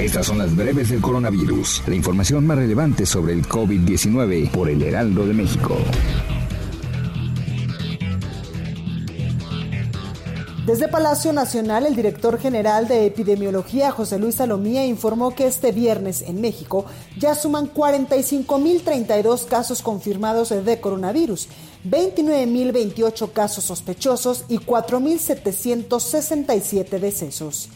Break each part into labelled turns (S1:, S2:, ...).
S1: Estas son las breves del coronavirus. La información más relevante sobre el COVID-19 por el Heraldo de México.
S2: Desde Palacio Nacional, el director general de epidemiología, José Luis Salomía, informó que este viernes en México ya suman 45.032 casos confirmados de coronavirus 29.028 casos sospechosos y 4.767 decesos.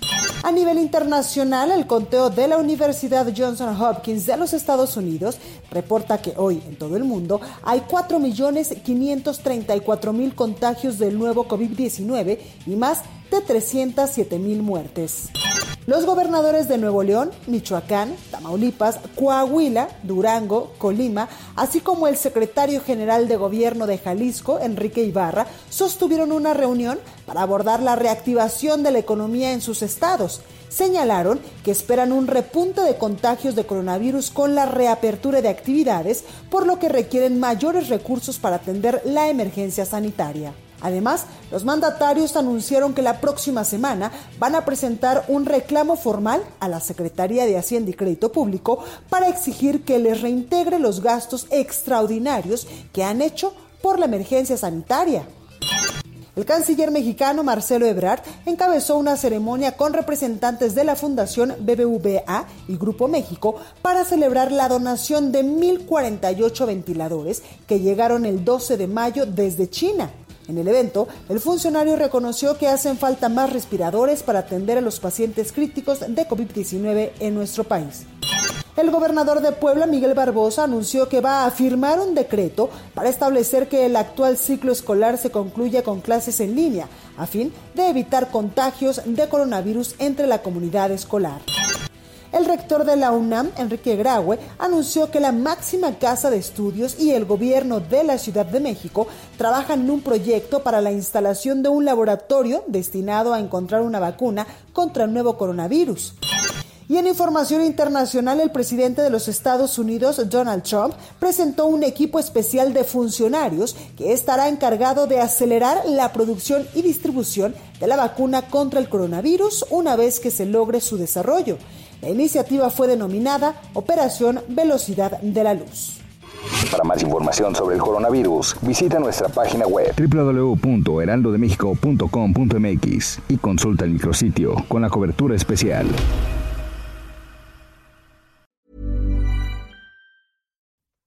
S2: A nivel internacional, el conteo de la Universidad Johnson Hopkins de los Estados Unidos reporta que hoy en todo el mundo hay 4.534.000 contagios del nuevo COVID-19 y más de 307.000 muertes. Los gobernadores de Nuevo León, Michoacán, Tamaulipas, Coahuila, Durango, Colima, así como el secretario general de gobierno de Jalisco, Enrique Ibarra, sostuvieron una reunión para abordar la reactivación de la economía en sus estados. Señalaron que esperan un repunte de contagios de coronavirus con la reapertura de actividades, por lo que requieren mayores recursos para atender la emergencia sanitaria. Además, los mandatarios anunciaron que la próxima semana van a presentar un reclamo formal a la Secretaría de Hacienda y Crédito Público para exigir que les reintegre los gastos extraordinarios que han hecho por la emergencia sanitaria. El canciller mexicano Marcelo Ebrard encabezó una ceremonia con representantes de la Fundación BBVA y Grupo México para celebrar la donación de 1.048 ventiladores que llegaron el 12 de mayo desde China. En el evento, el funcionario reconoció que hacen falta más respiradores para atender a los pacientes críticos de COVID-19 en nuestro país. El gobernador de Puebla, Miguel Barbosa, anunció que va a firmar un decreto para establecer que el actual ciclo escolar se concluya con clases en línea, a fin de evitar contagios de coronavirus entre la comunidad escolar. El rector de la UNAM, Enrique Graue, anunció que la máxima casa de estudios y el gobierno de la Ciudad de México trabajan en un proyecto para la instalación de un laboratorio destinado a encontrar una vacuna contra el nuevo coronavirus. Y en información internacional, el presidente de los Estados Unidos, Donald Trump, presentó un equipo especial de funcionarios que estará encargado de acelerar la producción y distribución de la vacuna contra el coronavirus una vez que se logre su desarrollo. La iniciativa fue denominada Operación Velocidad de la Luz.
S1: Para más información sobre el coronavirus, visita nuestra página web www.heraldodemexico.com.mx y consulta el micrositio con la cobertura especial.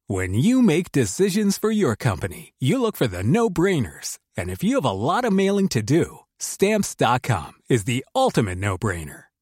S3: When you make decisions for your company, you look for the no-brainers. And if you have a lot of mailing to do, stamps.com is the ultimate no-brainer.